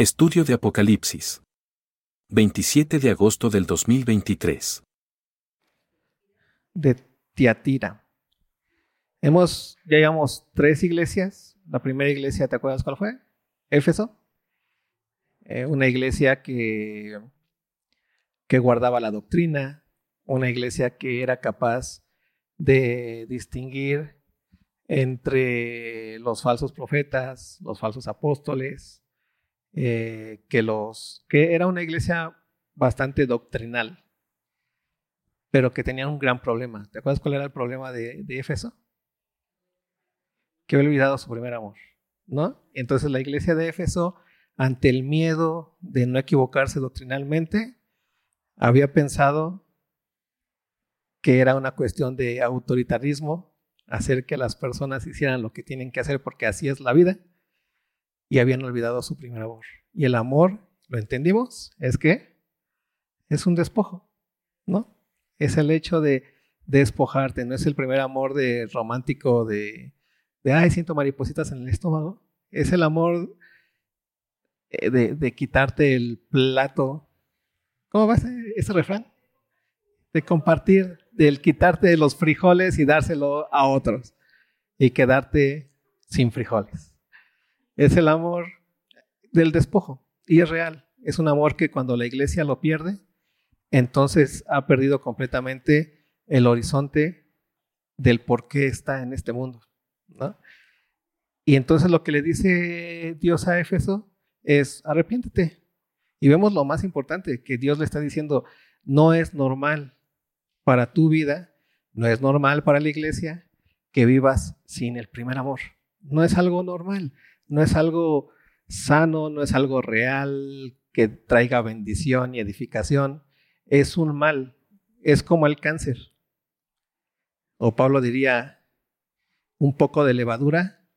Estudio de Apocalipsis. 27 de agosto del 2023. De Tiatira. Hemos, ya llevamos tres iglesias. La primera iglesia, ¿te acuerdas cuál fue? Éfeso. Eh, una iglesia que, que guardaba la doctrina, una iglesia que era capaz de distinguir entre los falsos profetas, los falsos apóstoles, eh, que, los, que era una iglesia bastante doctrinal, pero que tenía un gran problema. ¿Te acuerdas cuál era el problema de, de Éfeso? Que había olvidado su primer amor, ¿no? Entonces la iglesia de Éfeso, ante el miedo de no equivocarse doctrinalmente, había pensado que era una cuestión de autoritarismo hacer que las personas hicieran lo que tienen que hacer porque así es la vida y habían olvidado su primer amor. Y el amor, lo entendimos, es que es un despojo, ¿no? Es el hecho de despojarte, no es el primer amor de romántico de, de ay, siento maripositas en el estómago, es el amor eh, de, quitarte el plato. ¿Cómo va ese, ese refrán? De compartir del quitarte los frijoles y dárselo a otros y quedarte sin frijoles. Es el amor del despojo y es real. Es un amor que cuando la iglesia lo pierde, entonces ha perdido completamente el horizonte del por qué está en este mundo. Y entonces lo que le dice Dios a Éfeso es arrepiéntete. Y vemos lo más importante, que Dios le está diciendo, no es normal para tu vida, no es normal para la iglesia que vivas sin el primer amor. No es algo normal, no es algo sano, no es algo real que traiga bendición y edificación. Es un mal, es como el cáncer. O Pablo diría, un poco de levadura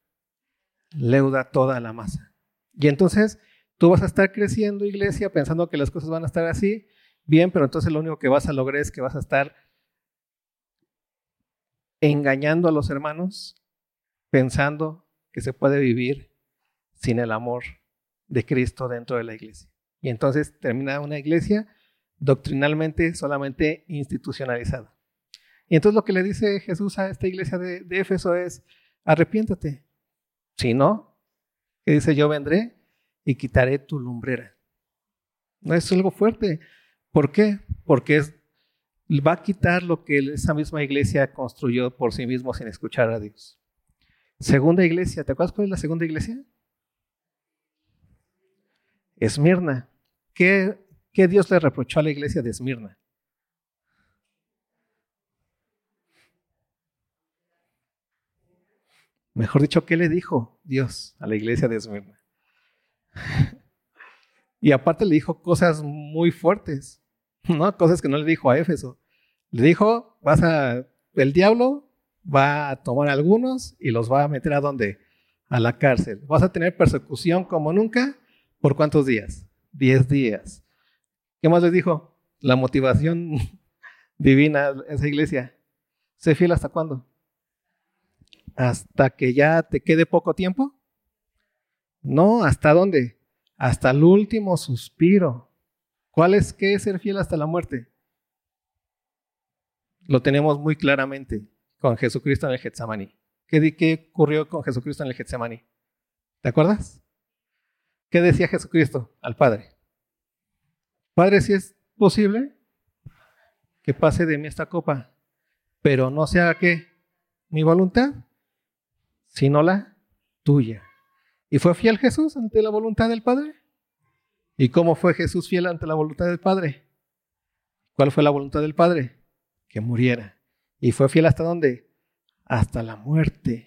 leuda toda la masa. Y entonces tú vas a estar creciendo, iglesia, pensando que las cosas van a estar así, bien, pero entonces lo único que vas a lograr es que vas a estar engañando a los hermanos, pensando que se puede vivir sin el amor de Cristo dentro de la iglesia. Y entonces termina una iglesia doctrinalmente solamente institucionalizada. Y entonces lo que le dice Jesús a esta iglesia de, de Éfeso es, arrepiéntate. Si no, que dice, yo vendré y quitaré tu lumbrera. No es algo fuerte. ¿Por qué? Porque es, va a quitar lo que esa misma iglesia construyó por sí mismo sin escuchar a Dios. Segunda iglesia, ¿te acuerdas cuál es la segunda iglesia? Esmirna. ¿Qué, ¿Qué Dios le reprochó a la iglesia de Esmirna? Mejor dicho, ¿qué le dijo Dios a la iglesia de Esmirna? y aparte le dijo cosas muy fuertes. ¿no? Cosas que no le dijo a Éfeso. Le dijo, vas a, el diablo va a tomar algunos y los va a meter a dónde? A la cárcel. Vas a tener persecución como nunca. ¿Por cuántos días? Diez días. ¿Qué más les dijo? La motivación divina esa iglesia. ¿Sé fiel hasta cuándo? ¿Hasta que ya te quede poco tiempo? No, ¿hasta dónde? Hasta el último suspiro. ¿Cuál es qué es ser fiel hasta la muerte? Lo tenemos muy claramente con Jesucristo en el Getsemaní. ¿Qué, ¿Qué ocurrió con Jesucristo en el Getsemaní? ¿Te acuerdas? ¿Qué decía Jesucristo al Padre? Padre, si es posible que pase de mí esta copa, pero no sea que mi voluntad, sino la tuya. ¿Y fue fiel Jesús ante la voluntad del Padre? ¿Y cómo fue Jesús fiel ante la voluntad del Padre? ¿Cuál fue la voluntad del Padre? Que muriera. ¿Y fue fiel hasta dónde? Hasta la muerte.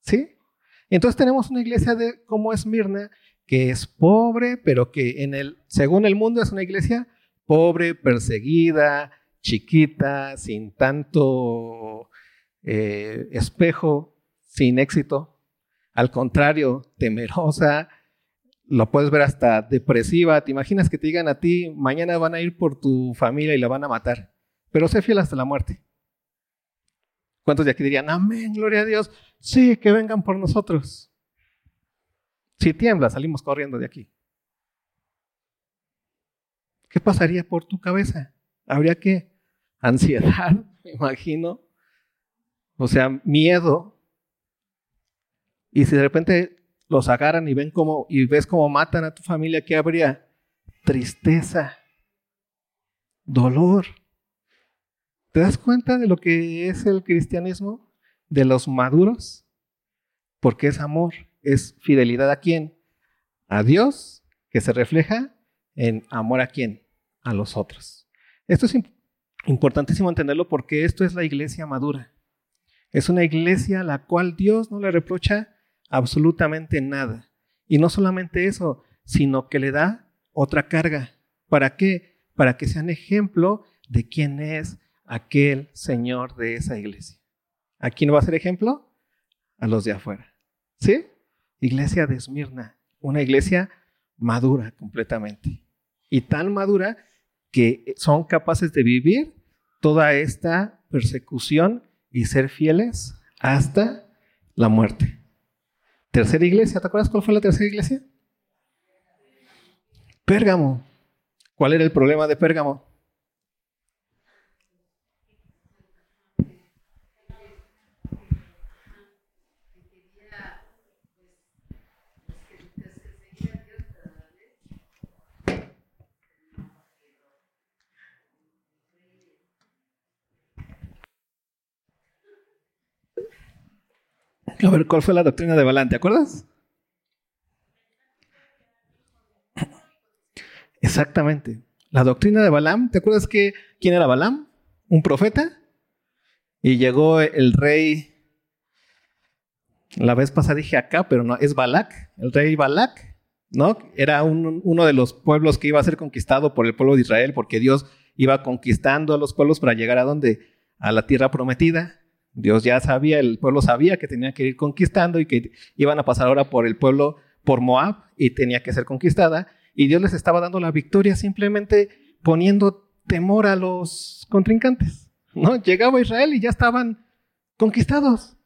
¿Sí? Entonces tenemos una iglesia de como Esmirna, que es pobre, pero que en el, según el mundo es una iglesia pobre, perseguida, chiquita, sin tanto eh, espejo, sin éxito. Al contrario, temerosa, lo puedes ver hasta depresiva. ¿Te imaginas que te digan a ti, mañana van a ir por tu familia y la van a matar? Pero sé fiel hasta la muerte. ¿Cuántos de aquí dirían, amén, gloria a Dios? Sí, que vengan por nosotros. Si tiembla, salimos corriendo de aquí. ¿qué pasaría por tu cabeza? Habría que ansiedad, me imagino. O sea, miedo. Y si de repente los agarran y ven cómo y ves cómo matan a tu familia, ¿qué habría? Tristeza, dolor. ¿Te das cuenta de lo que es el cristianismo? De los maduros. Porque es amor, es fidelidad a quién? A Dios, que se refleja en amor a quién? A los otros. Esto es importantísimo entenderlo porque esto es la iglesia madura. Es una iglesia a la cual Dios no le reprocha absolutamente nada. Y no solamente eso, sino que le da otra carga. ¿Para qué? Para que sean ejemplo de quién es aquel Señor de esa iglesia. ¿A quién va a ser ejemplo? A los de afuera. ¿Sí? Iglesia de Esmirna, una iglesia madura completamente. Y tan madura que son capaces de vivir toda esta persecución y ser fieles hasta la muerte. Tercera iglesia, ¿te acuerdas cuál fue la tercera iglesia? Pérgamo. ¿Cuál era el problema de Pérgamo? A ver, ¿cuál fue la doctrina de Balaam? ¿Te acuerdas? Exactamente. La doctrina de Balaam, ¿te acuerdas que quién era Balaam? Un profeta. Y llegó el rey, la vez pasada dije acá, pero no, es Balak, el rey Balak, ¿no? Era uno de los pueblos que iba a ser conquistado por el pueblo de Israel, porque Dios iba conquistando a los pueblos para llegar a donde? A la tierra prometida. Dios ya sabía, el pueblo sabía que tenía que ir conquistando y que iban a pasar ahora por el pueblo, por Moab, y tenía que ser conquistada. Y Dios les estaba dando la victoria simplemente poniendo temor a los contrincantes. ¿no? Llegaba Israel y ya estaban conquistados.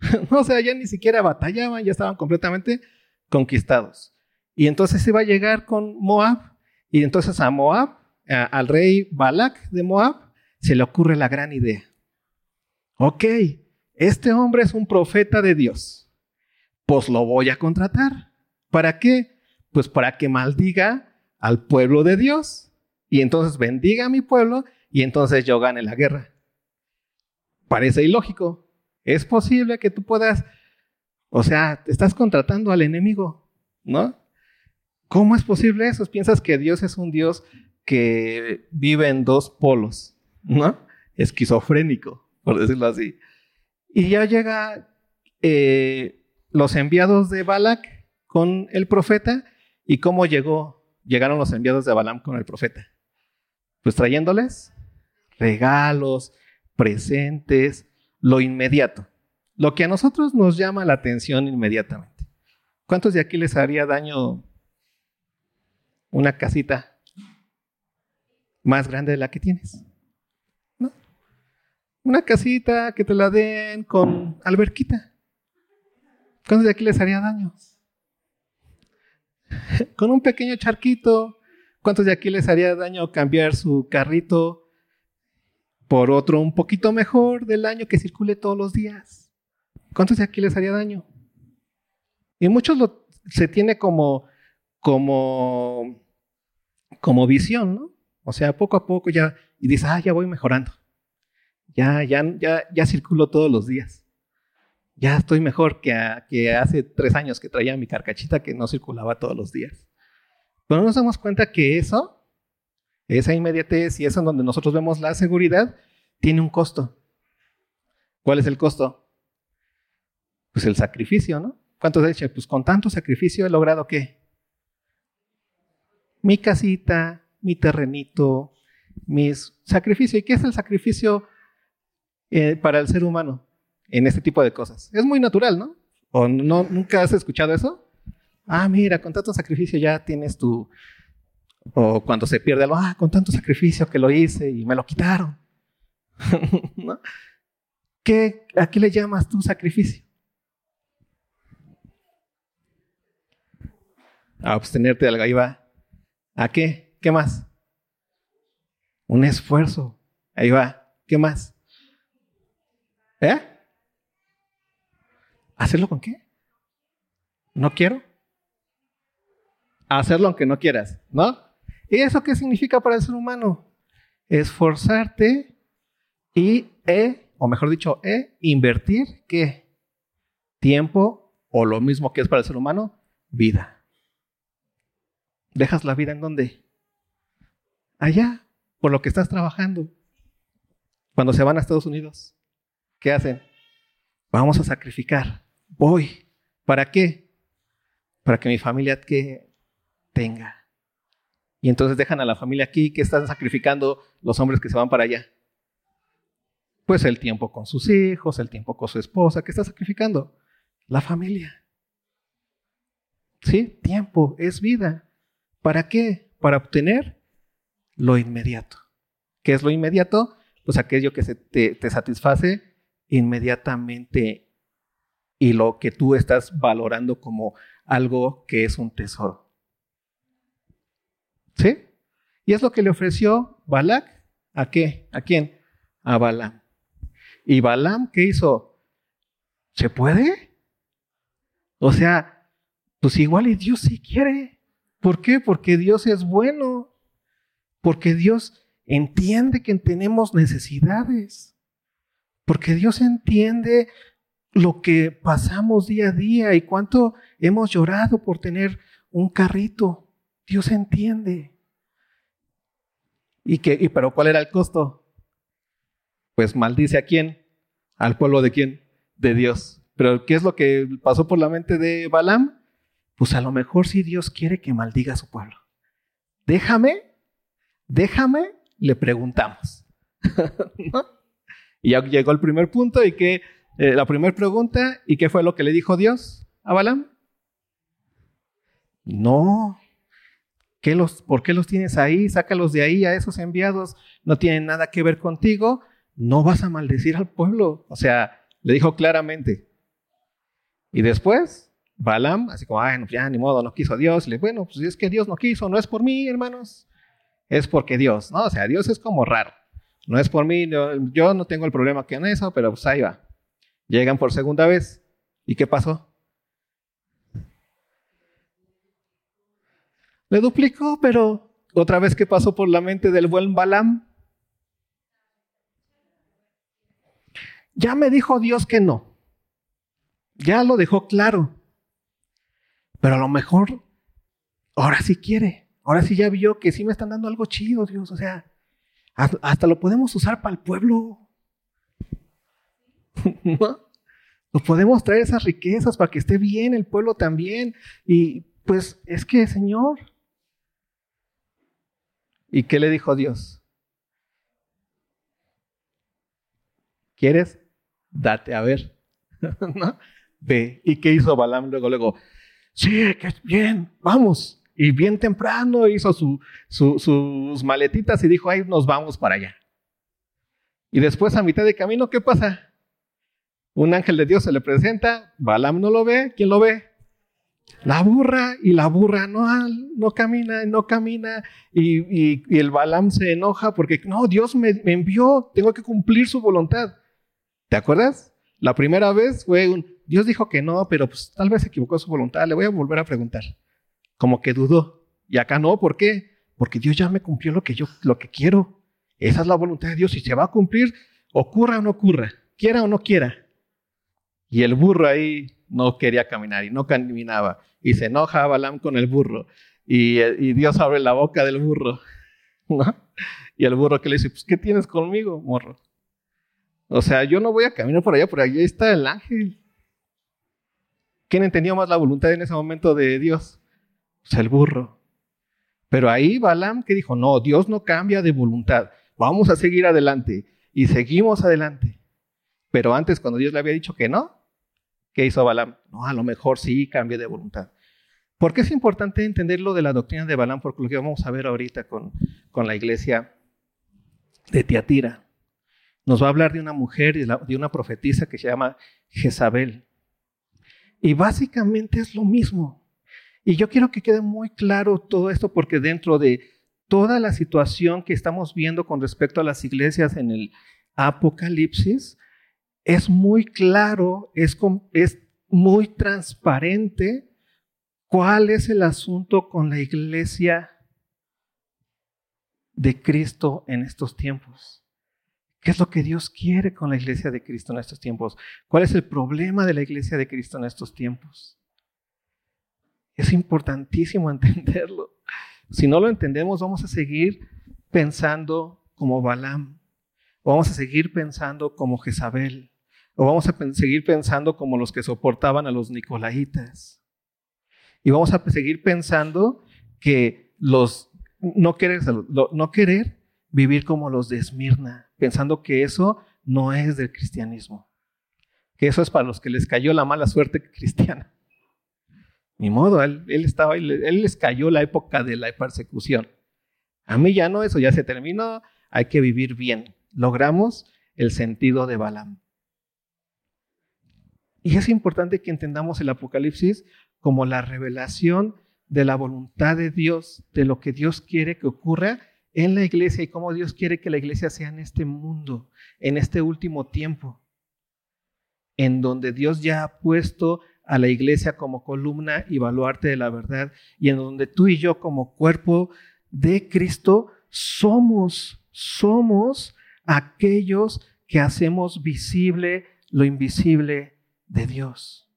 o sea, ya ni siquiera batallaban, ya estaban completamente conquistados. Y entonces iba a llegar con Moab, y entonces a Moab, al rey Balak de Moab, se le ocurre la gran idea ok, este hombre es un profeta de Dios, pues lo voy a contratar. ¿Para qué? Pues para que maldiga al pueblo de Dios y entonces bendiga a mi pueblo y entonces yo gane la guerra. Parece ilógico. Es posible que tú puedas, o sea, estás contratando al enemigo, ¿no? ¿Cómo es posible eso? Piensas que Dios es un Dios que vive en dos polos, ¿no? Esquizofrénico por decirlo así. Y ya llega eh, los enviados de Balak con el profeta. ¿Y cómo llegó? Llegaron los enviados de Balaam con el profeta. Pues trayéndoles regalos, presentes, lo inmediato. Lo que a nosotros nos llama la atención inmediatamente. ¿Cuántos de aquí les haría daño una casita más grande de la que tienes? Una casita que te la den con alberquita. ¿Cuántos de aquí les haría daño? Con un pequeño charquito. ¿Cuántos de aquí les haría daño cambiar su carrito por otro un poquito mejor del año que circule todos los días? ¿Cuántos de aquí les haría daño? Y muchos lo, se tiene como, como, como visión, ¿no? O sea, poco a poco ya, y dice, ah, ya voy mejorando. Ya, ya, ya, ya circulo todos los días. Ya estoy mejor que, hace tres años que traía mi carcachita que no circulaba todos los días. Pero nos damos cuenta que eso, esa inmediatez y eso en donde nosotros vemos la seguridad, tiene un costo. ¿Cuál es el costo? Pues el sacrificio, ¿no? ¿Cuántos dicen? Pues con tanto sacrificio he logrado qué? Mi casita, mi terrenito, mis sacrificios. ¿Y qué es el sacrificio eh, para el ser humano en este tipo de cosas. Es muy natural, ¿no? ¿O nunca has escuchado eso? Ah, mira, con tanto sacrificio ya tienes tu... O cuando se pierde algo, ah, con tanto sacrificio que lo hice y me lo quitaron. ¿Qué, ¿A qué le llamas tu sacrificio? A abstenerte de algo, ahí va. ¿A qué? ¿Qué más? Un esfuerzo. Ahí va. ¿Qué más? ¿Eh? ¿Hacerlo con qué? ¿No quiero? Hacerlo aunque no quieras, ¿no? ¿Y eso qué significa para el ser humano? Esforzarte y, e, o mejor dicho, e, invertir, ¿qué? Tiempo, o lo mismo que es para el ser humano, vida. ¿Dejas la vida en dónde? Allá, por lo que estás trabajando. Cuando se van a Estados Unidos, ¿qué hacen? Vamos a sacrificar. Voy. ¿Para qué? Para que mi familia que tenga. Y entonces dejan a la familia aquí. ¿Qué están sacrificando los hombres que se van para allá? Pues el tiempo con sus hijos, el tiempo con su esposa. ¿Qué está sacrificando? La familia. ¿Sí? Tiempo es vida. ¿Para qué? Para obtener lo inmediato. ¿Qué es lo inmediato? Pues aquello que se te, te satisface inmediatamente y lo que tú estás valorando como algo que es un tesoro. ¿Sí? Y es lo que le ofreció Balak. ¿A qué? ¿A quién? A Balaam. ¿Y Balaam qué hizo? ¿Se puede? O sea, pues igual y Dios sí quiere. ¿Por qué? Porque Dios es bueno. Porque Dios entiende que tenemos necesidades. Porque Dios entiende lo que pasamos día a día y cuánto hemos llorado por tener un carrito. Dios entiende. ¿Y, qué, y pero cuál era el costo? Pues maldice a quién? Al pueblo de quién? De Dios. Pero ¿qué es lo que pasó por la mente de Balaam? Pues a lo mejor si Dios quiere que maldiga a su pueblo. Déjame, déjame, le preguntamos. Y ya llegó el primer punto y que eh, la primera pregunta, ¿y qué fue lo que le dijo Dios a Balaam? No. ¿Qué los, ¿Por qué los tienes ahí? Sácalos de ahí a esos enviados. No tienen nada que ver contigo. No vas a maldecir al pueblo. O sea, le dijo claramente. Y después, Balaam, así como, ay, ya ni modo, no quiso Dios. Le, bueno, pues es que Dios no quiso, no es por mí, hermanos. Es porque Dios, ¿no? O sea, Dios es como raro. No es por mí, yo no tengo el problema que en eso, pero pues ahí va. Llegan por segunda vez. ¿Y qué pasó? Le duplicó, pero otra vez ¿qué pasó por la mente del buen Balam. Ya me dijo Dios que no. Ya lo dejó claro. Pero a lo mejor ahora sí quiere. Ahora sí ya vio que sí me están dando algo chido, Dios. O sea, hasta lo podemos usar para el pueblo. ¿No? Nos podemos traer esas riquezas para que esté bien el pueblo también. Y pues es que, Señor. ¿Y qué le dijo Dios? ¿Quieres? Date a ver. ¿No? Ve. ¿Y qué hizo Balaam luego? Luego, sí, que bien, vamos. Y bien temprano hizo sus maletitas y dijo, ahí nos vamos para allá. Y después a mitad de camino, ¿qué pasa? Un ángel de Dios se le presenta, Balaam no lo ve, ¿quién lo ve? La burra, y la burra no, no camina, no camina, y, el Balaam se enoja porque, no, Dios me, me envió, tengo que cumplir su voluntad. ¿Te acuerdas? La primera vez fue un, Dios dijo que no, pero pues tal vez se equivocó su voluntad, le voy a volver a preguntar como que dudó. Y acá no, ¿por qué? Porque Dios ya me cumplió lo que yo lo que quiero. Esa es la voluntad de Dios y se va a cumplir, ocurra o no ocurra, quiera o no quiera. Y el burro ahí no quería caminar y no caminaba. Y se enoja Balaam con el burro. Y, Dios abre la boca del burro. Y el burro que le dice, pues, ¿qué tienes conmigo, morro? O sea, yo no voy a caminar por allá, por allá está el ángel. ¿Quién entendió más la voluntad en ese momento de Dios? Pues el burro. Pero ahí Balaam que dijo, no, Dios no cambia de voluntad, vamos a seguir adelante. Y seguimos adelante. Pero antes, cuando Dios le había dicho que no, ¿qué hizo Balaam? No, a lo mejor sí cambia de voluntad. ¿Por qué es importante entender lo de la doctrina de Balaam? Porque lo que vamos a ver ahorita con, con la iglesia de Tiatira. Nos va a hablar de una mujer, de una profetisa que se llama Jezabel. Y básicamente es lo mismo. Y yo quiero que quede muy claro todo esto porque dentro de toda la situación que estamos viendo con respecto a las iglesias en el Apocalipsis, es muy claro, es, muy transparente cuál es el asunto con la iglesia de Cristo en estos tiempos. ¿Qué es lo que Dios quiere con la iglesia de Cristo en estos tiempos? ¿Cuál es el problema de la iglesia de Cristo en estos tiempos? Es importantísimo entenderlo. Si no lo entendemos, vamos a seguir pensando como Balaam, o vamos a seguir pensando como Jezabel, o vamos a seguir pensando como los que soportaban a los nicolaitas. Y vamos a seguir pensando que los no querer, no querer vivir como los de Esmirna, pensando que eso no es del cristianismo, que eso es para los que les cayó la mala suerte cristiana. Ni modo, él, estaba, él, él les cayó la época de la persecución. A mí ya no, eso ya se terminó, hay que vivir bien. Logramos el sentido de Balaam. Y es importante que entendamos el Apocalipsis como la revelación de la voluntad de Dios, de lo que Dios quiere que ocurra en la iglesia y cómo Dios quiere que la iglesia sea en este mundo, en este último tiempo, en donde Dios ya ha puesto a la iglesia como columna y baluarte de la verdad, y en donde tú y yo como cuerpo de Cristo somos, somos aquellos que hacemos visible lo invisible de Dios.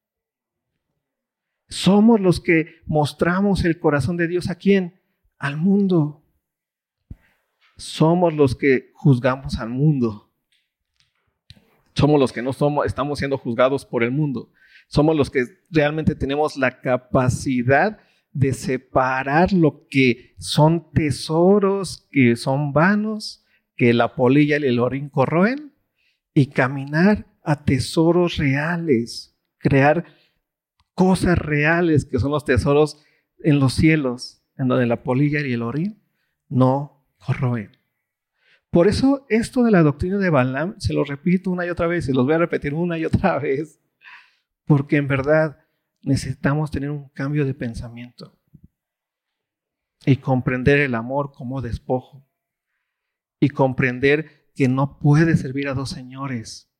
Somos los que mostramos el corazón de Dios a quién? Al mundo. Somos los que juzgamos al mundo. Somos los que no somos, estamos siendo juzgados por el mundo. Somos los que realmente tenemos la capacidad de separar lo que son tesoros, que son vanos, que la polilla y el orín corroen, y caminar a tesoros reales, crear cosas reales que son los tesoros en los cielos, en donde la polilla y el orín no corroen. Por eso esto de la doctrina de Balaam, se lo repito una y otra vez, y los voy a repetir una y otra vez, porque en verdad necesitamos tener un cambio de pensamiento y comprender el amor como despojo y comprender que no puedes servir a dos señores,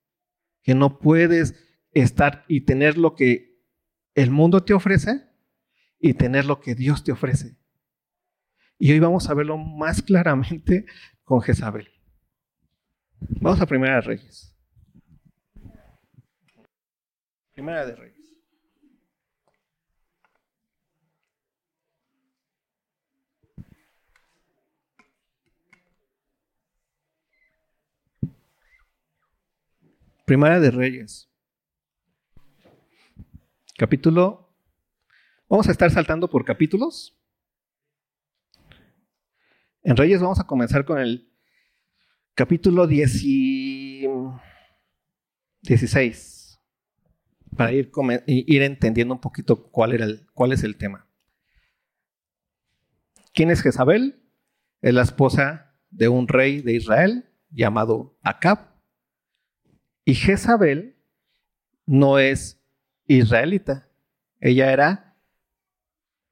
que no puedes estar y tener lo que el mundo te ofrece y tener lo que Dios te ofrece. Y hoy vamos a verlo más claramente con Jezabel. Vamos a Primera Reyes. Primera de Reyes. Primera de Reyes. Capítulo. Vamos a estar saltando por capítulos. En Reyes vamos a comenzar con el capítulo 16 para ir, ir entendiendo un poquito cuál, era cuál es el tema. ¿Quién es Jezabel? Es la esposa de un rey de Israel llamado Acab. Y Jezabel no es israelita, ella era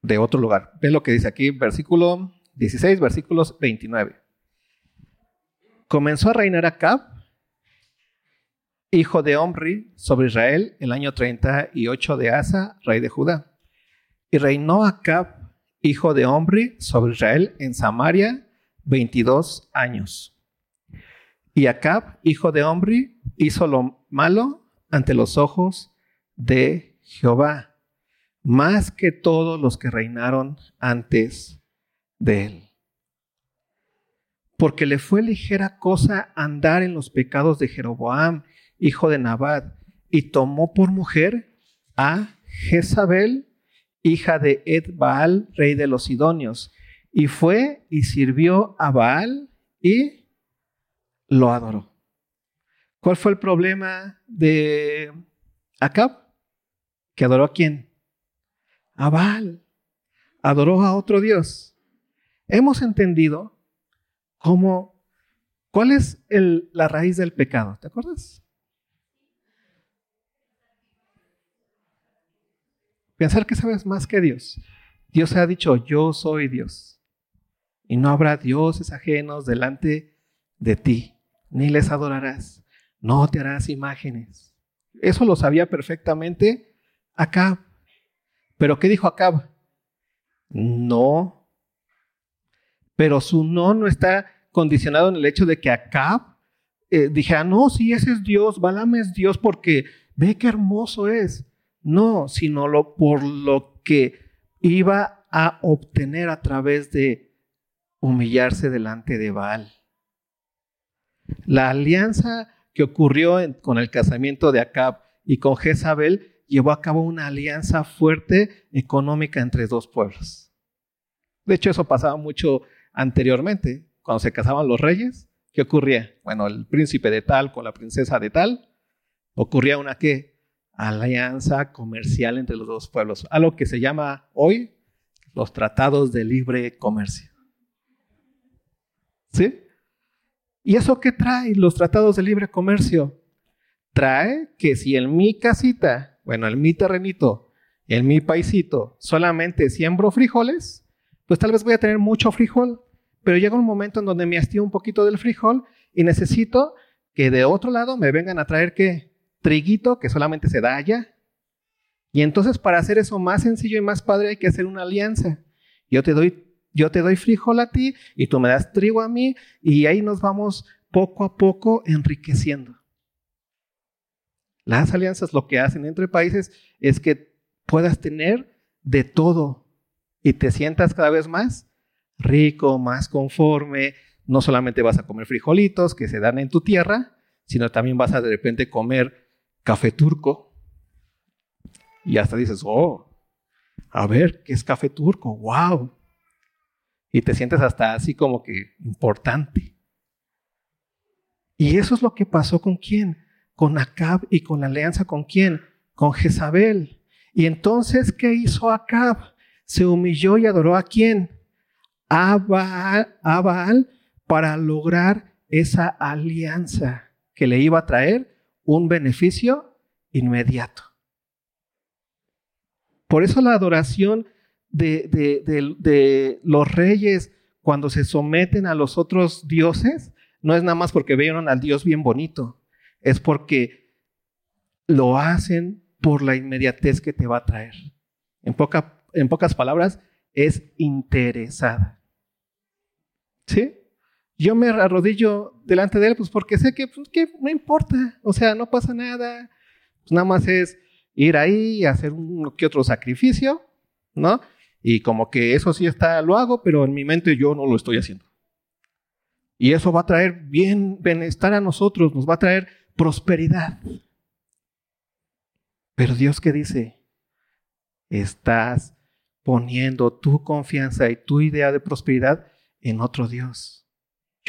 de otro lugar. Ve lo que dice aquí, versículo 16, versículos 29. Comenzó a reinar Acab hijo de Omri, sobre Israel, el año 38 de Asa, rey de Judá. Y reinó Acab, hijo de Omri, sobre Israel, en Samaria, 22 años. Y Acab, hijo de Omri, hizo lo malo ante los ojos de Jehová, más que todos los que reinaron antes de él. Porque le fue ligera cosa andar en los pecados de Jeroboam, hijo de Nabat, y tomó por mujer a Jezabel, hija de Ed Baal, rey de los Sidonios, y fue y sirvió a Baal y lo adoró. ¿Cuál fue el problema de Acab? Que adoró a quién? A Baal. Adoró a otro Dios. Hemos entendido cómo, cuál es la raíz del pecado. ¿Te acuerdas? Pensar que sabes más que Dios. Dios ha dicho, yo soy Dios. y no habrá dioses ajenos delante de ti, ni les adorarás, no te harás imágenes. Eso lo sabía perfectamente Acab. Pero ¿qué dijo Acab? No. Pero su no no está condicionado en el hecho de que Acab eh, dije, ah, no, sí, ese es Dios, Balaam es Dios porque ve qué hermoso es. No, sino por lo que iba a obtener a través de humillarse delante de Baal. La alianza que ocurrió con el casamiento de Acab y con Jezabel llevó a cabo una alianza fuerte económica entre dos pueblos. De hecho, eso pasaba mucho anteriormente, cuando se casaban los reyes. ¿Qué ocurría? Bueno, el príncipe de tal con la princesa de tal, ocurría una qué? Alianza comercial entre los dos pueblos, algo que se llama hoy los tratados de libre comercio. ¿Sí? ¿Y eso qué trae los tratados de libre comercio? Trae que si en mi casita, bueno, en mi terrenito, en mi paisito, solamente siembro frijoles, pues tal vez voy a tener mucho frijol, pero llega un momento en donde me hastío un poquito del frijol y necesito que de otro lado me vengan a traer qué? Triguito que solamente se da allá. Y entonces para hacer eso más sencillo y más padre hay que hacer una alianza. Yo te doy yo te doy frijol a ti y tú me das trigo a mí y ahí nos vamos poco a poco enriqueciendo. Las alianzas lo que hacen entre países es que puedas tener de todo y te sientas cada vez más rico, más conforme. No solamente vas a comer frijolitos que se dan en tu tierra, sino también vas a de repente comer café turco. Y hasta dices, oh, a ver, ¿qué es café turco? ¡Wow! Y te sientes hasta así como que importante. Y eso es lo que pasó con quién? Con Acab y con la alianza con quién? Con Jezabel. Y entonces, ¿qué hizo Acab? Se humilló y adoró a quién? a Baal, para lograr esa alianza que le iba a traer un beneficio inmediato. Por eso la adoración de, los reyes cuando se someten a los otros dioses no es nada más porque vieron al Dios bien bonito, es porque lo hacen por la inmediatez que te va a traer. En, en pocas palabras, es interesada. ¿Sí? Yo me arrodillo delante de él, pues porque sé que, pues, que no importa, o sea, no pasa nada. Pues nada más es ir ahí y hacer un que otro sacrificio, ¿no? Y como que eso sí está, lo hago, pero en mi mente yo no lo estoy haciendo. Y eso va a traer bien bienestar a nosotros, nos va a traer prosperidad. Pero Dios que dice, estás poniendo tu confianza y tu idea de prosperidad en otro Dios.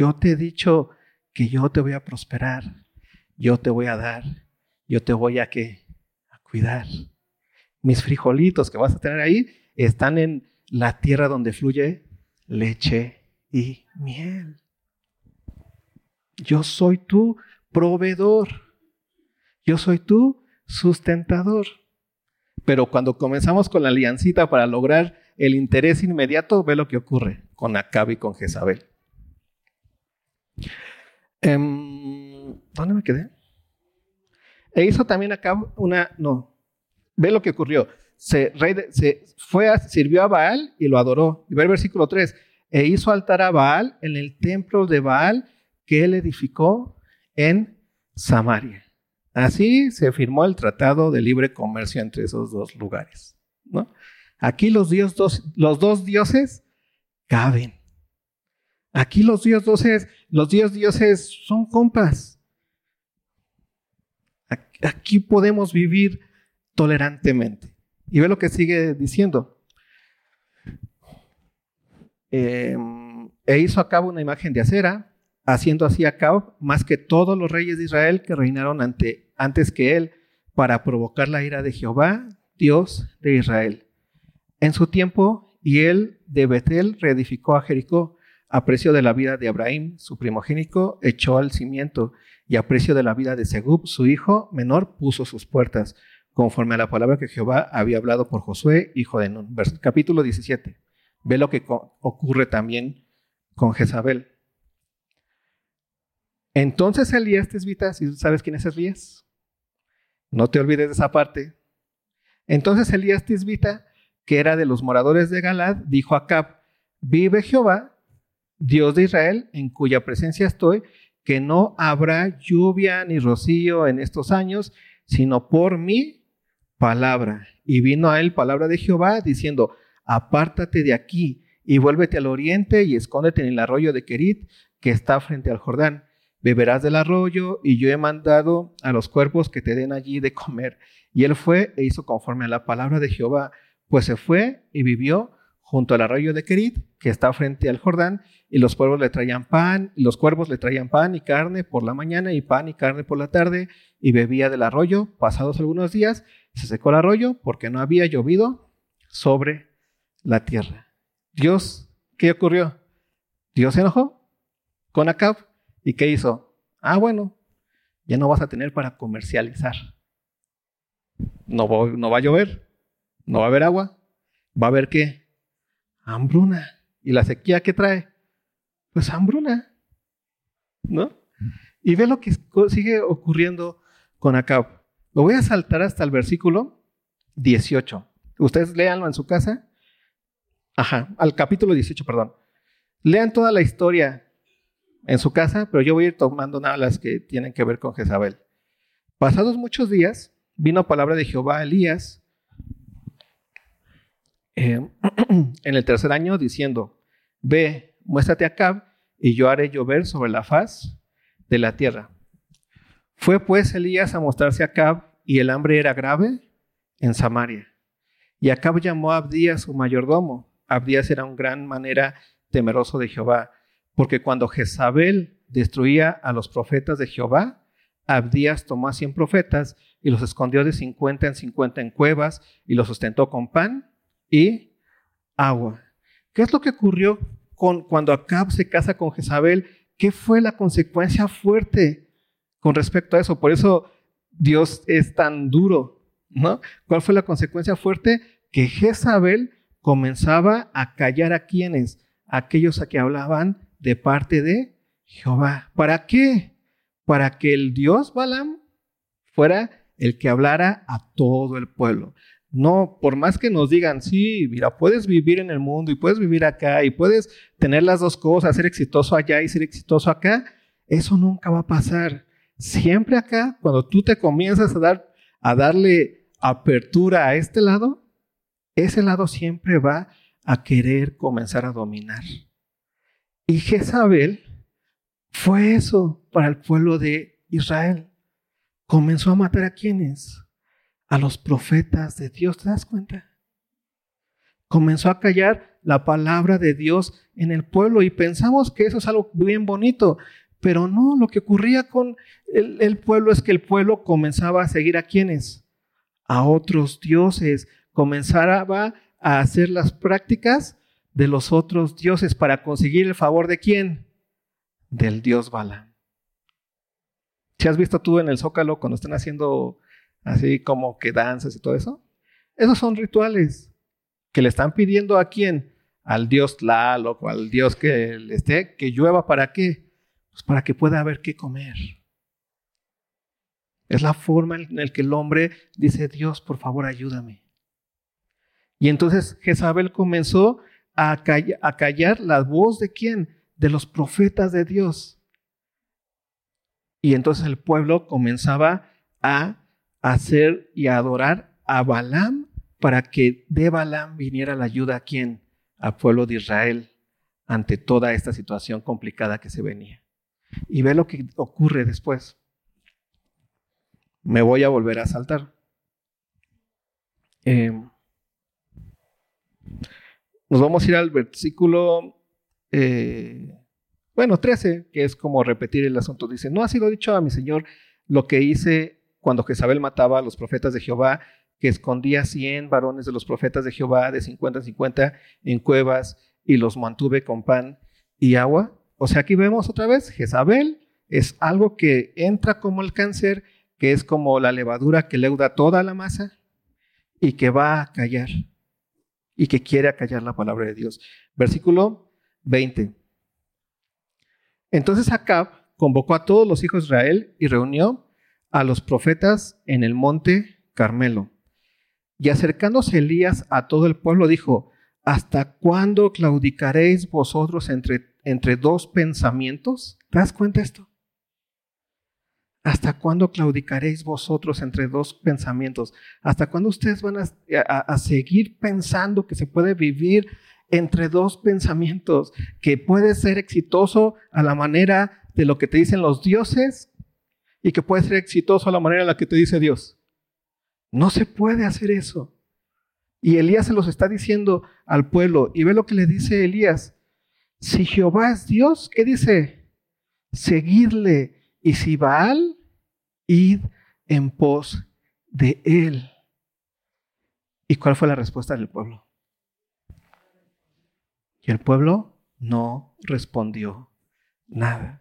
Yo te he dicho que yo te voy a prosperar, yo te voy a dar, yo te voy a que a cuidar. Mis frijolitos que vas a tener ahí están en la tierra donde fluye leche y miel. Yo soy tu proveedor. Yo soy tu sustentador. Pero cuando comenzamos con la aliancita para lograr el interés inmediato, ve lo que ocurre con Acab y con Jezabel. Em, ¿Dónde me quedé? E hizo también Acab una, no, ve lo que ocurrió. Se, fue, sirvió a Baal y lo adoró. Y ve el versículo 3. E hizo altar a Baal en el templo de Baal que él edificó en Samaria. Así se firmó el tratado de libre comercio entre esos dos lugares. ¿no? Aquí los, dos, los dos dioses caben. Aquí los dios dioses, los dios dioses son compas. Aquí podemos vivir tolerantemente. Y ve lo que sigue diciendo. Em, e hizo a cabo una imagen de acera, haciendo así a cabo más que todos los reyes de Israel que reinaron ante, antes que él, para provocar la ira de Jehová, Dios de Israel. En su tiempo y él de Betel reedificó a Jericó. A precio de la vida de Abraham, su primogénico, echó al cimiento, y a precio de la vida de Segub, su hijo menor, puso sus puertas, conforme a la palabra que Jehová había hablado por Josué, hijo de Nun. capítulo 17. Ve lo que ocurre también con Jezabel. Entonces Elías Tisbita, si sabes quién es Elías, no te olvides de esa parte. Entonces Elías Tisbita, que era de los moradores de Galad, dijo a Acab, vive Jehová, Dios de Israel, en cuya presencia estoy, que no habrá lluvia ni rocío en estos años, sino por mi palabra. Y vino a él palabra de Jehová diciendo, apártate de aquí y vuélvete al oriente y escóndete en el arroyo de Kerit, que está frente al Jordán beberás del arroyo, y yo he mandado a los cuerpos que te den allí de comer. Y él fue e hizo conforme a la palabra de Jehová, pues se fue y vivió junto al arroyo de Kerit, que está frente al Jordán, y los cuervos le traían pan, y los cuervos le traían pan y carne por la mañana, y pan y carne por la tarde, y bebía del arroyo. Pasados algunos días, se secó el arroyo porque no había llovido sobre la tierra. Dios, ¿qué ocurrió? Dios se enojó con Acab ¿Y qué hizo? Ah, bueno, ya no vas a tener para comercializar. No no va a llover, no va a haber agua, va a haber qué? Hambruna. ¿Y la sequía qué trae? Pues hambruna. ¿No? Y ve lo que sigue ocurriendo con Acab. Lo voy a saltar hasta el versículo 18. Ustedes léanlo en su casa. Ajá, al capítulo 18, perdón. Lean toda la historia en su casa, pero yo voy a ir tomando nada las que tienen que ver con Jezabel. Pasados muchos días, vino palabra de Jehová a Elías eh, en el tercer año diciendo, ve, muéstrate a Cab y yo haré llover sobre la faz de la tierra. Fue pues Elías a mostrarse a Cab y el hambre era grave en Samaria. Y Acab llamó a Abdías su mayordomo. Abdías era un gran manera temeroso de Jehová porque cuando Jezabel destruía a los profetas de Jehová, Abdías tomó a cien profetas y los escondió de cincuenta en cincuenta en cuevas y los sustentó con pan y agua. ¿Qué es lo que ocurrió con, cuando Acab se casa con Jezabel? ¿Qué fue la consecuencia fuerte con respecto a eso? Por eso Dios es tan duro, ¿no? ¿Cuál fue la consecuencia fuerte? Que Jezabel comenzaba a callar a quienes, aquellos a que hablaban de parte de Jehová. ¿Para qué? Para que el Dios Balaam fuera el que hablara a todo el pueblo. No, por más que nos digan, sí, mira, puedes vivir en el mundo y puedes vivir acá y puedes tener las dos cosas, ser exitoso allá y ser exitoso acá, eso nunca va a pasar. Siempre acá, cuando tú te comienzas a, dar, a darle apertura a este lado, ese lado siempre va a querer comenzar a dominar. Y Jezabel fue eso para el pueblo de Israel. Comenzó a matar a quienes? A los profetas de Dios, ¿te das cuenta? Comenzó a callar la palabra de Dios en el pueblo y pensamos que eso es algo bien bonito, pero no, lo que ocurría con el, pueblo es que el pueblo comenzaba a seguir a quienes? A otros dioses, comenzaba a hacer las prácticas de los otros dioses para conseguir el favor de quién? Del dios Bala. ¿Si has visto tú en el Zócalo cuando están haciendo así como que danzas y todo eso? Esos son rituales que le están pidiendo a quién? Al dios Tlaloc o al dios que esté, que llueva para qué? Pues para que pueda haber qué comer. Es la forma en la que el hombre dice, Dios, por favor, ayúdame. Y entonces Jezabel comenzó a callar, la voz de quién? De los profetas de Dios. Y entonces el pueblo comenzaba a hacer y adorar a Balaam para que de Balaam viniera la ayuda a quién? Al pueblo de Israel ante toda esta situación complicada que se venía. Y ve lo que ocurre después. Me voy a volver a saltar. Eh, nos vamos a ir al versículo, eh, bueno, 13, que es como repetir el asunto. Dice, no ha sido dicho a mi Señor lo que hice cuando Jezabel mataba a los profetas de Jehová, que escondía 100 varones de los profetas de Jehová de 50 en 50 en cuevas y los mantuve con pan y agua. O sea, aquí vemos otra vez, Jezabel es algo que entra como el cáncer, que es como la levadura que leuda toda la masa y que va a callar y que quiere acallar la palabra de Dios. Versículo 20. Entonces Acab convocó a todos los hijos de Israel y reunió a los profetas en el monte Carmelo. Y acercándose Elías a todo el pueblo, dijo, ¿hasta cuándo claudicaréis vosotros entre, entre dos pensamientos? ¿Te das cuenta esto? ¿Hasta cuándo claudicaréis vosotros entre dos pensamientos? ¿Hasta cuándo ustedes van a, a, seguir pensando que se puede vivir entre dos pensamientos? Que puede ser exitoso a la manera de lo que te dicen los dioses y que puede ser exitoso a la manera en la que te dice Dios. No se puede hacer eso. Y Elías se los está diciendo al pueblo. Y ve lo que le dice Elías. Si Jehová es Dios, ¿qué dice? Seguirle. Y si Baal, id en pos de él. ¿Y cuál fue la respuesta del pueblo? Y el pueblo no respondió nada.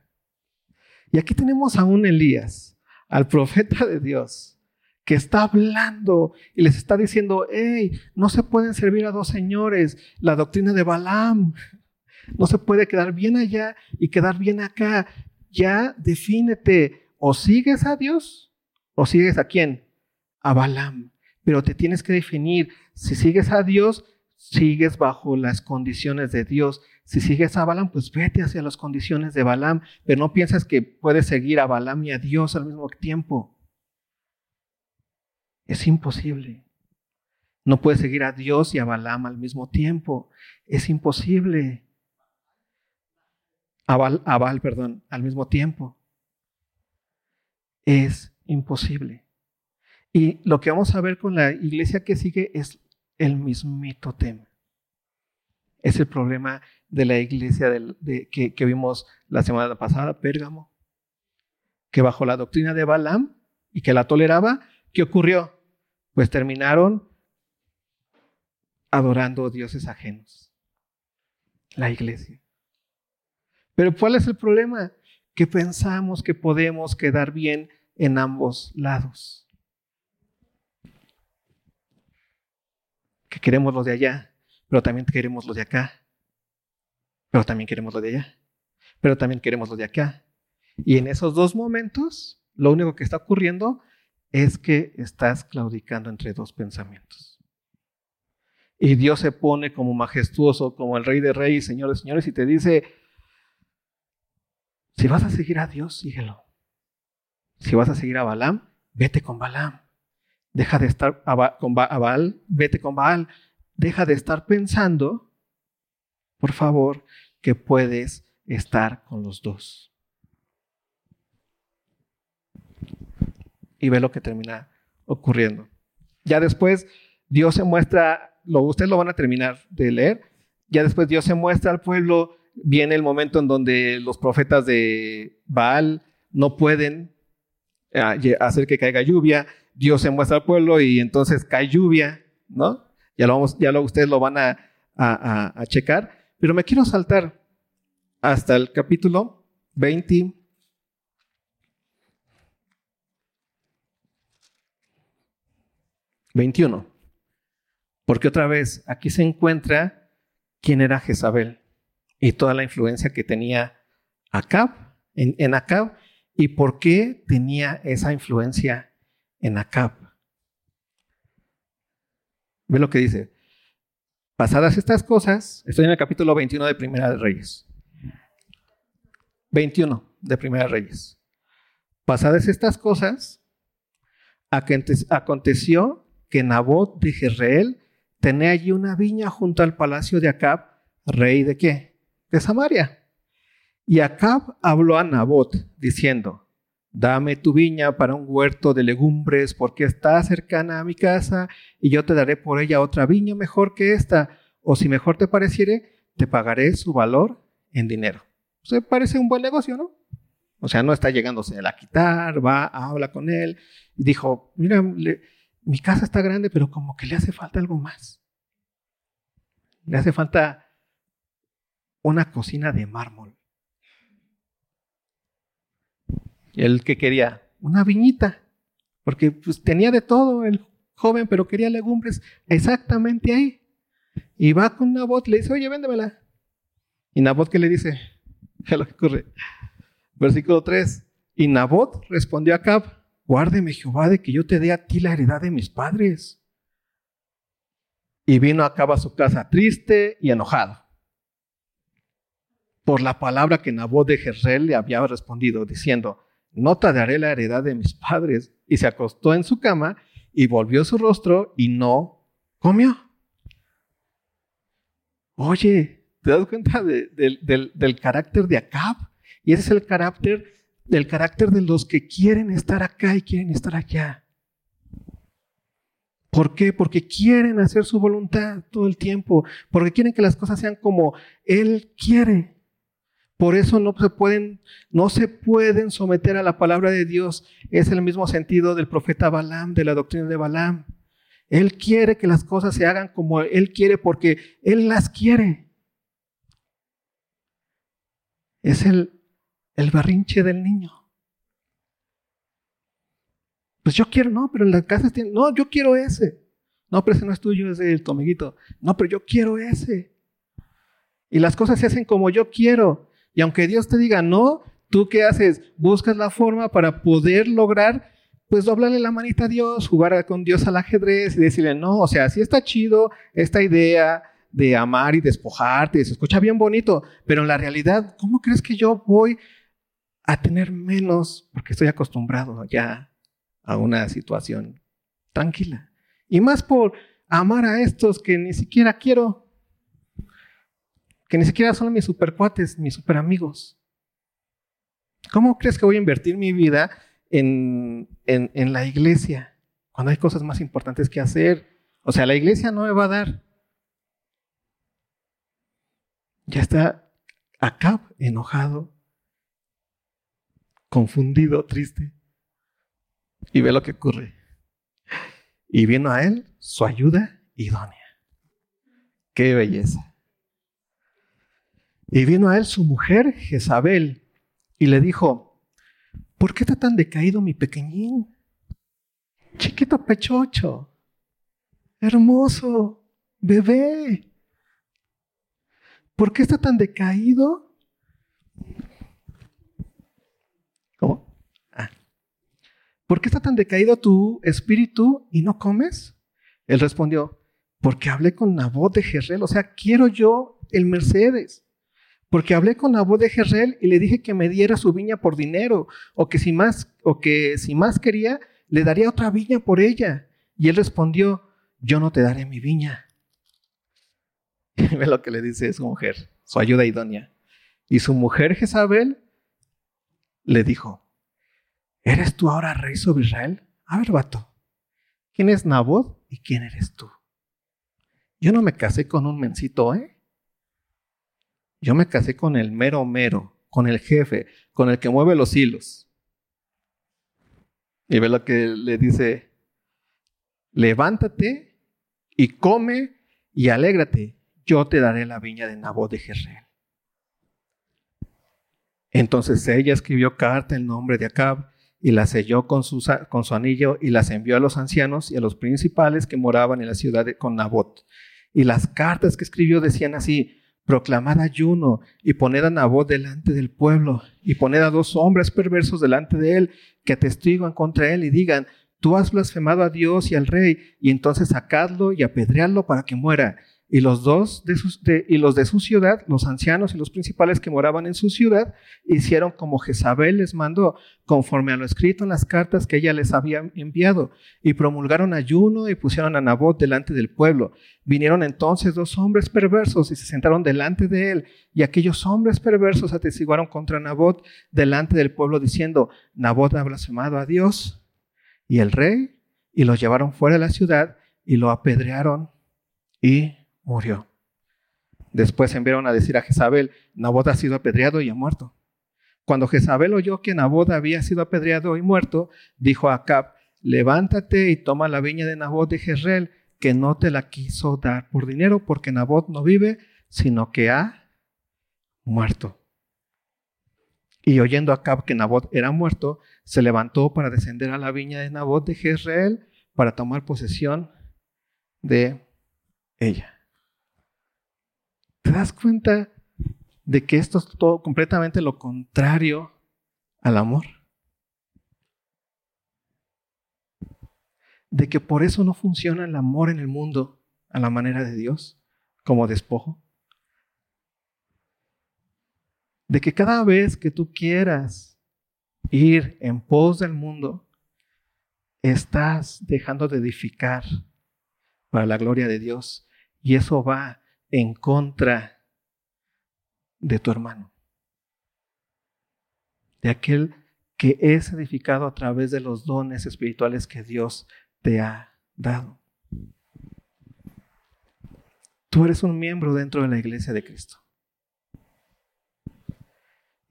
Y aquí tenemos a un Elías, al profeta de Dios, que está hablando y les está diciendo, hey, no se pueden servir a dos señores, la doctrina de Balaam, no se puede quedar bien allá y quedar bien acá, ya defínete, o sigues a Dios o sigues a quién, a Balaam, pero te tienes que definir, si sigues a Dios, sigues bajo las condiciones de Dios. Si sigues a Balaam, pues vete hacia las condiciones de Balaam, pero no piensas que puedes seguir a Balaam y a Dios al mismo tiempo. Es imposible. No puedes seguir a Dios y a Balaam al mismo tiempo. Es imposible. A Baal, perdón, al mismo tiempo. Es imposible. Y lo que vamos a ver con la iglesia que sigue es el mismito tema. Es el problema de la iglesia que, que, vimos la semana pasada, Pérgamo, que bajo la doctrina de Balaam y que la toleraba, ¿qué ocurrió? pues terminaron adorando dioses ajenos, la iglesia. Pero ¿cuál es el problema? Que pensamos que podemos quedar bien en ambos lados. Que queremos los de allá, pero también queremos los de acá. Pero también queremos los de allá. Pero también queremos los de acá. Y en esos dos momentos, lo único que está ocurriendo es que estás claudicando entre dos pensamientos. Y Dios se pone como majestuoso, como el rey de reyes, señores, de señores, y te dice, si vas a seguir a Dios, síguelo. Si vas a seguir a Balaam, vete con Balaam. Deja de estar con Baal, vete con Baal. Deja de estar pensando, por favor, que puedes estar con los dos. y ve lo que termina ocurriendo. Ya después Dios se muestra, lo, ustedes lo van a terminar de leer, ya después Dios se muestra al pueblo, viene el momento en donde los profetas de Baal no pueden hacer que caiga lluvia, Dios se muestra al pueblo y entonces cae lluvia, ¿no? Ya lo, vamos, ya lo ustedes lo van a, a, a checar, pero me quiero saltar hasta el capítulo 20 21. Porque otra vez, aquí se encuentra quién era Jezabel y toda la influencia que tenía Acab, en, en Acab, y por qué tenía esa influencia en Acab. Ve lo que dice. Pasadas estas cosas, estoy en el capítulo 21 de Primera de Reyes. 21 de Primera de Reyes. Pasadas estas cosas, aconteció que Nabot de Jezreel tenía allí una viña junto al palacio de Acab, rey de qué? De Samaria. Y Acab habló a Nabot diciendo, dame tu viña para un huerto de legumbres porque está cercana a mi casa y yo te daré por ella otra viña mejor que esta, o si mejor te pareciere, te pagaré su valor en dinero. ¿Se parece un buen negocio, no? O sea, no está llegándose a quitar, va, habla con él y dijo, mira, mi casa está grande, pero como que le hace falta algo más. Le hace falta una cocina de mármol. Y el que quería una viñita, porque pues, tenía de todo el joven, pero quería legumbres exactamente ahí. Y va con Nabot le dice, oye, véndemela. Y Nabot, ¿qué le dice? Es lo que ocurre. Versículo 3. Y Nabot respondió a Acab, guárdeme Jehová de que yo te dé a ti la heredad de mis padres. Y vino Acab a su casa triste y enojado por la palabra que Nabot de Jezreel le había respondido, diciendo, no te daré la heredad de mis padres. Y se acostó en su cama y volvió su rostro y no comió. Oye, ¿te das cuenta del, carácter de Acab? Y ese es el carácter del carácter de los que quieren estar acá y quieren estar allá. ¿Por qué? Porque quieren hacer su voluntad todo el tiempo, porque quieren que las cosas sean como Él quiere. Por eso no se pueden, no se pueden someter a la palabra de Dios. Es el mismo sentido del profeta Balaam, de la doctrina de Balaam. Él quiere que las cosas se hagan como Él quiere porque Él las quiere. Es el, el barrinche del niño. Pues yo quiero, no, pero en la casa tiene, no, yo quiero ese. No, pero ese no es tuyo, es del tu. No, pero yo quiero ese. Y las cosas se hacen como yo quiero. Y aunque Dios te diga no, ¿tú qué haces? Buscas la forma para poder lograr, pues doblarle la manita a Dios, jugar con Dios al ajedrez y decirle, no, o sea, sí está chido esta idea de amar y despojarte, se escucha bien bonito, pero en la realidad, ¿cómo crees que yo voy a tener menos porque estoy acostumbrado ya a una situación tranquila? Y más por amar a estos que ni siquiera quiero que ni siquiera son mis supercuates, mis super amigos. ¿Cómo crees que voy a invertir mi vida en, en, la iglesia cuando hay cosas más importantes que hacer? O sea, la iglesia no me va a dar. Ya está acá enojado, confundido, triste. Y ve lo que ocurre. Y vino a él su ayuda idónea. Qué belleza. Y vino a él su mujer, Jezabel, y le dijo, ¿por qué está tan decaído mi pequeñín? Chiquito pechocho, hermoso, bebé. ¿Por qué está tan decaído? ¿Cómo? Ah. ¿Por qué está tan decaído tu espíritu y no comes? Él respondió, porque hablé con Nabot de Jezreel, o sea, quiero yo el Mercedes. Porque hablé con voz de Jezreel y le dije que me diera su viña por dinero, o que si más, o que si más quería, le daría otra viña por ella. Y él respondió, yo no te daré mi viña. Y ve lo que le dice su mujer, su ayuda idónea. Y su mujer Jezabel le dijo, ¿eres tú ahora rey sobre Israel? A ver, vato, ¿quién es Nabot y quién eres tú? Yo no me casé con un mencito, ¿eh? Yo me casé con el mero mero, con el jefe, con el que mueve los hilos. Y ve lo que le dice, levántate y come y alégrate, yo te daré la viña de Nabot de Jezreel. Entonces ella escribió carta en nombre de Acab y la selló con su, con su anillo y las envió a los ancianos y a los principales que moraban en la ciudad de, con Nabot. Y las cartas que escribió decían así, proclamad ayuno y poned a Nabot delante del pueblo y poned a dos hombres perversos delante de él que atestiguan contra él y digan, tú has blasfemado a Dios y al rey y entonces sacadlo y apedreadlo para que muera y los dos de, y los de su ciudad, los ancianos y los principales que moraban en su ciudad, hicieron como Jezabel les mandó, conforme a lo escrito en las cartas que ella les había enviado, y promulgaron ayuno y pusieron a Nabot delante del pueblo. Vinieron entonces dos hombres perversos y se sentaron delante de él, y aquellos hombres perversos atestiguaron contra Nabot delante del pueblo, diciendo, Nabot ha blasfemado a Dios y el rey, y lo llevaron fuera de la ciudad y lo apedrearon y murió. Después enviaron a decir a Jezabel, Nabot ha sido apedreado y ha muerto. Cuando Jezabel oyó que Nabot había sido apedreado y muerto, dijo a Acab, levántate y toma la viña de Nabot de Jezreel, que no te la quiso dar por dinero, porque Nabot no vive, sino que ha muerto. Y oyendo Acab que Nabot era muerto, se levantó para descender a la viña de Nabot de Jezreel para tomar posesión de ella. ¿Te das cuenta de que esto es todo completamente lo contrario al amor. De que por eso no funciona el amor en el mundo a la manera de Dios, como despojo. De que cada vez que tú quieras ir en pos del mundo, estás dejando de edificar para la gloria de Dios y eso va en contra de tu hermano, de aquel que es edificado a través de los dones espirituales que Dios te ha dado. Tú eres un miembro dentro de la iglesia de Cristo.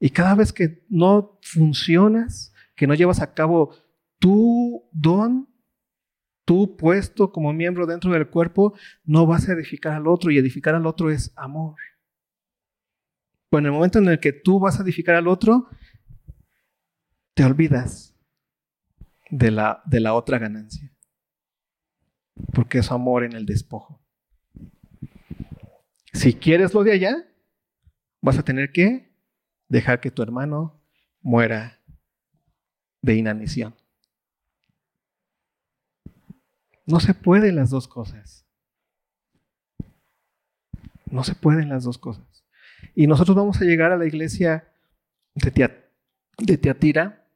Y cada vez que no funcionas, que no llevas a cabo tu don, tu puesto como miembro dentro del cuerpo, no vas a edificar al otro y edificar al otro es amor. Pues en el momento en el que tú vas a edificar al otro, te olvidas de la, de la otra ganancia. Porque es amor en el despojo. Si quieres lo de allá, vas a tener que dejar que tu hermano muera de inanición. No se pueden las dos cosas. No se pueden las dos cosas. Y nosotros vamos a llegar a la iglesia de, Teatira.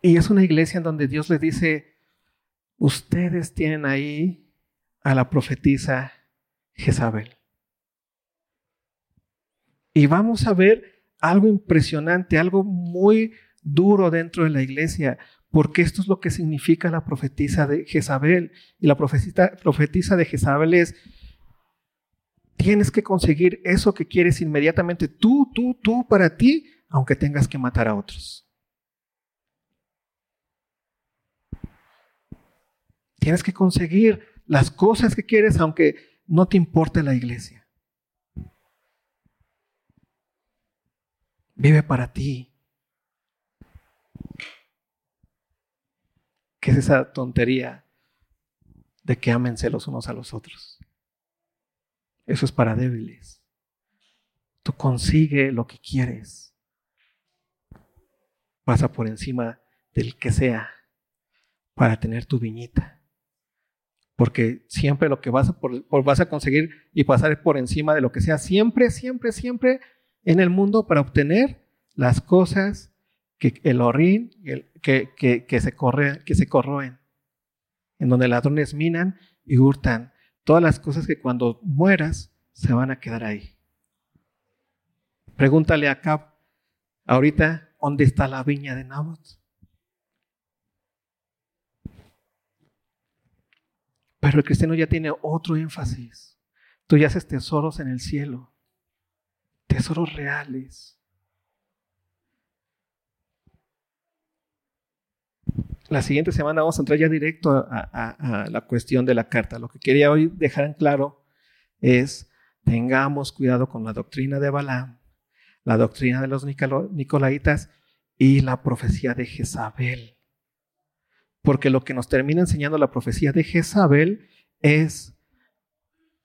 Y es una iglesia en donde Dios le dice, ustedes tienen ahí a la profetisa Jezabel. Y vamos a ver algo impresionante, algo muy duro dentro de la iglesia, porque esto es lo que significa la profetisa de Jezabel. Y la profetisa, de Jezabel es, tienes que conseguir eso que quieres inmediatamente, tú, tú, tú, para ti, aunque tengas que matar a otros. Tienes que conseguir las cosas que quieres, aunque no te importe la iglesia. Vive para ti. ¿Qué es esa tontería de que ámense los unos a los otros? Eso es para débiles. Tú consigue lo que quieres. Pasa por encima del que sea para tener tu viñita. Porque siempre lo que vas a, vas a conseguir y pasar por encima de lo que sea, siempre, siempre, siempre en el mundo para obtener las cosas que el orín, que, que, se corre, que se corroen, en donde ladrones minan y hurtan. Todas las cosas que cuando mueras se van a quedar ahí. Pregúntale a Cap, ahorita, ¿dónde está la viña de Nabot? Pero el cristiano ya tiene otro énfasis. Tú ya haces tesoros en el cielo, tesoros reales. La siguiente semana vamos a entrar ya directo a, la cuestión de la carta. Lo que quería hoy dejar en claro es, tengamos cuidado con la doctrina de Balaam, la doctrina de los Nicolaitas y la profecía de Jezabel. Porque lo que nos termina enseñando la profecía de Jezabel es,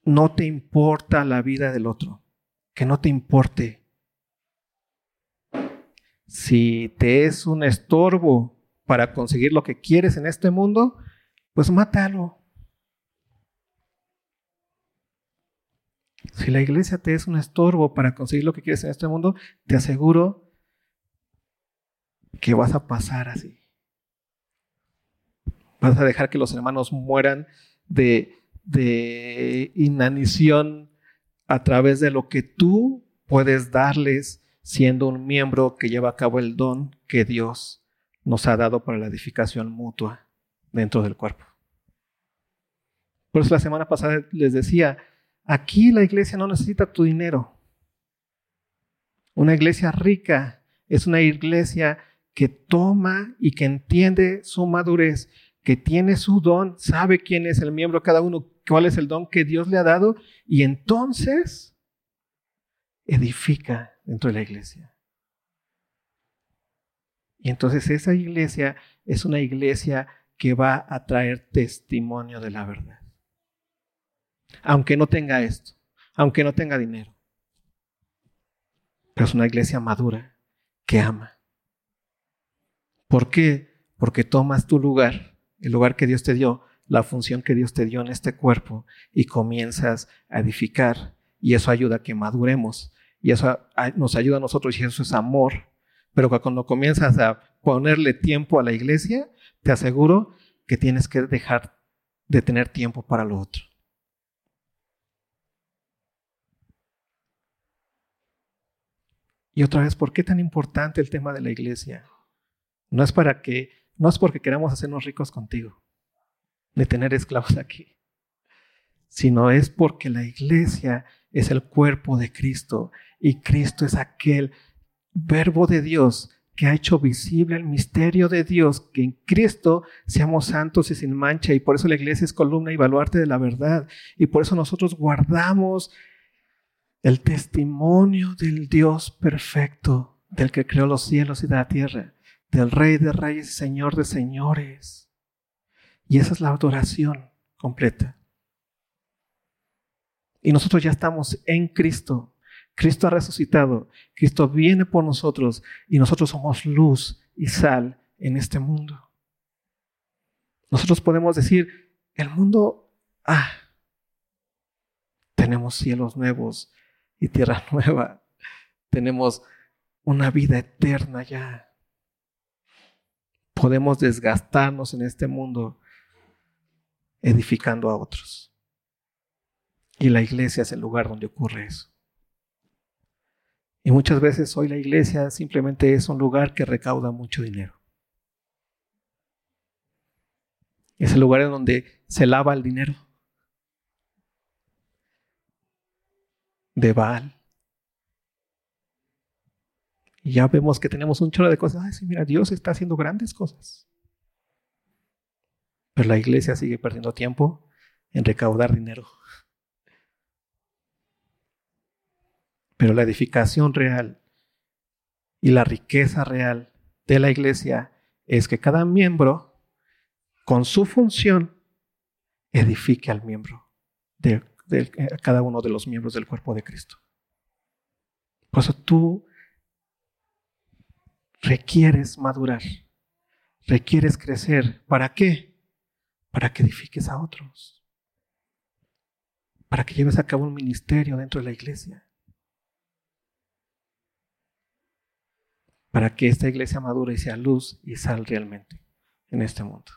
no te importa la vida del otro, que no te importe. Si te es un estorbo para conseguir lo que quieres en este mundo, pues mátalo. Si la iglesia te es un estorbo para conseguir lo que quieres en este mundo, te aseguro que vas a pasar así. Vas a dejar que los hermanos mueran de, inanición a través de lo que tú puedes darles siendo un miembro que lleva a cabo el don que Dios nos ha dado para la edificación mutua dentro del cuerpo. Por eso la semana pasada les decía, aquí la iglesia no necesita tu dinero. Una iglesia rica es una iglesia que toma y que entiende su madurez, que tiene su don, sabe quién es el miembro cada uno, cuál es el don que Dios le ha dado y entonces edifica dentro de la iglesia. Y entonces esa iglesia es una iglesia que va a traer testimonio de la verdad. Aunque no tenga esto, aunque no tenga dinero. pero es una iglesia madura que ama. ¿Por qué? Porque tomas tu lugar, el lugar que Dios te dio, la función que Dios te dio en este cuerpo y comienzas a edificar y eso ayuda a que maduremos y eso nos ayuda a nosotros y eso es amor. Pero cuando comienzas a ponerle tiempo a la iglesia, te aseguro que tienes que dejar de tener tiempo para lo otro. Y otra vez, ¿por qué tan importante el tema de la iglesia? No es para que, no es porque queramos hacernos ricos contigo, ni tener esclavos aquí, sino es porque la iglesia es el cuerpo de Cristo y Cristo es aquel verbo de Dios que ha hecho visible el misterio de Dios, que en Cristo seamos santos y sin mancha, y por eso la iglesia es columna y baluarte de la verdad, y por eso nosotros guardamos el testimonio del Dios perfecto, del que creó los cielos y la tierra, del Rey de Reyes y Señor de Señores. Y esa es la adoración completa. Y nosotros ya estamos en Cristo. Cristo ha resucitado. Cristo viene por nosotros y nosotros somos luz y sal en este mundo. Nosotros podemos decir, el mundo, ah, tenemos cielos nuevos y tierra nueva. Tenemos una vida eterna ya. Podemos desgastarnos en este mundo edificando a otros. Y la iglesia es el lugar donde ocurre eso. Y muchas veces hoy la iglesia simplemente es un lugar que recauda mucho dinero. Es el lugar en donde se lava el dinero. de Baal. Y ya vemos que tenemos un chorro de cosas. Ay, sí, mira, Dios está haciendo grandes cosas. Pero la iglesia sigue perdiendo tiempo en recaudar dinero. Pero la edificación real y la riqueza real de la iglesia es que cada miembro, con su función, edifique al miembro de de cada uno de los miembros del cuerpo de Cristo. Por eso tú requieres madurar, requieres crecer. ¿Para qué? Para que edifiques a otros, para que lleves a cabo un ministerio dentro de la iglesia, para que esta iglesia madure y sea luz y sal realmente en este mundo.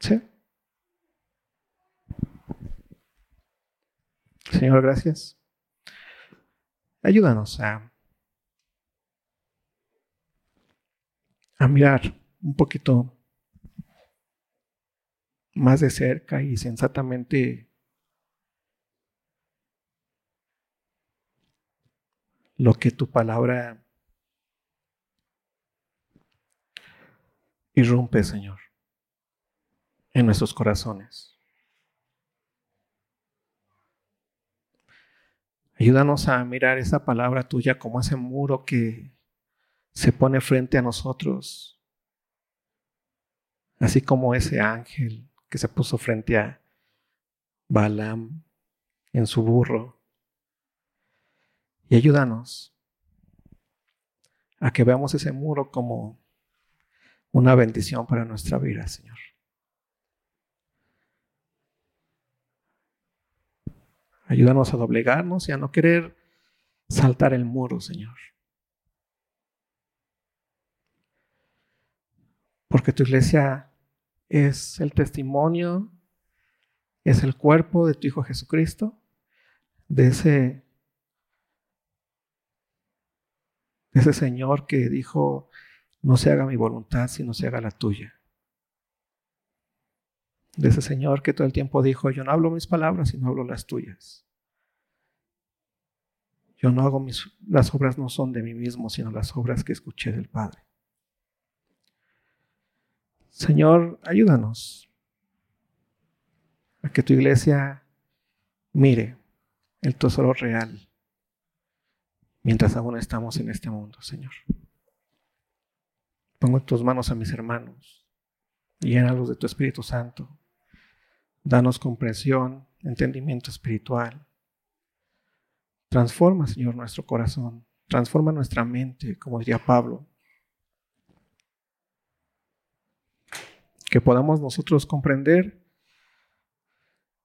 ¿Sí? Señor, gracias. Ayúdanos a, a mirar un poquito más de cerca y sensatamente lo que tu palabra irrumpe, Señor, en nuestros corazones. Ayúdanos a mirar esa palabra tuya como ese muro que se pone frente a nosotros, así como ese ángel que se puso frente a Balaam en su burro. Y ayúdanos a que veamos ese muro como una bendición para nuestra vida, Señor. Ayúdanos a doblegarnos y a no querer saltar el muro, Señor. Porque tu iglesia es el testimonio, es el cuerpo de tu Hijo Jesucristo, de ese, de ese Señor que dijo, no se haga mi voluntad, sino se haga la tuya de ese Señor que todo el tiempo dijo, yo no hablo mis palabras, sino hablo las tuyas. Yo no hago mis, las obras no son de mí mismo, sino las obras que escuché del Padre. Señor, ayúdanos a que tu iglesia mire el tesoro real mientras aún estamos en este mundo, Señor. Pongo en tus manos a mis hermanos, llénalos de tu Espíritu Santo Danos comprensión, entendimiento espiritual. Transforma, Señor, nuestro corazón. Transforma nuestra mente, como diría Pablo. Que podamos nosotros comprender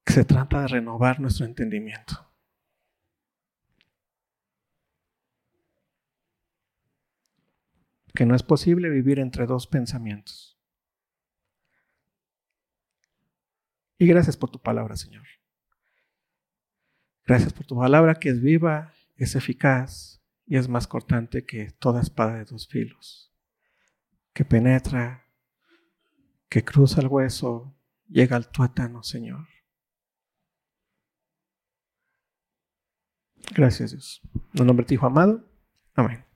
que se trata de renovar nuestro entendimiento. Que no es posible vivir entre dos pensamientos. Y gracias por tu palabra, Señor. Gracias por tu palabra que es viva, es eficaz y es más cortante que toda espada de dos filos, que penetra, que cruza el hueso, llega al tuétano, Señor. Gracias, Dios. En nombre de tu Hijo amado. Amén.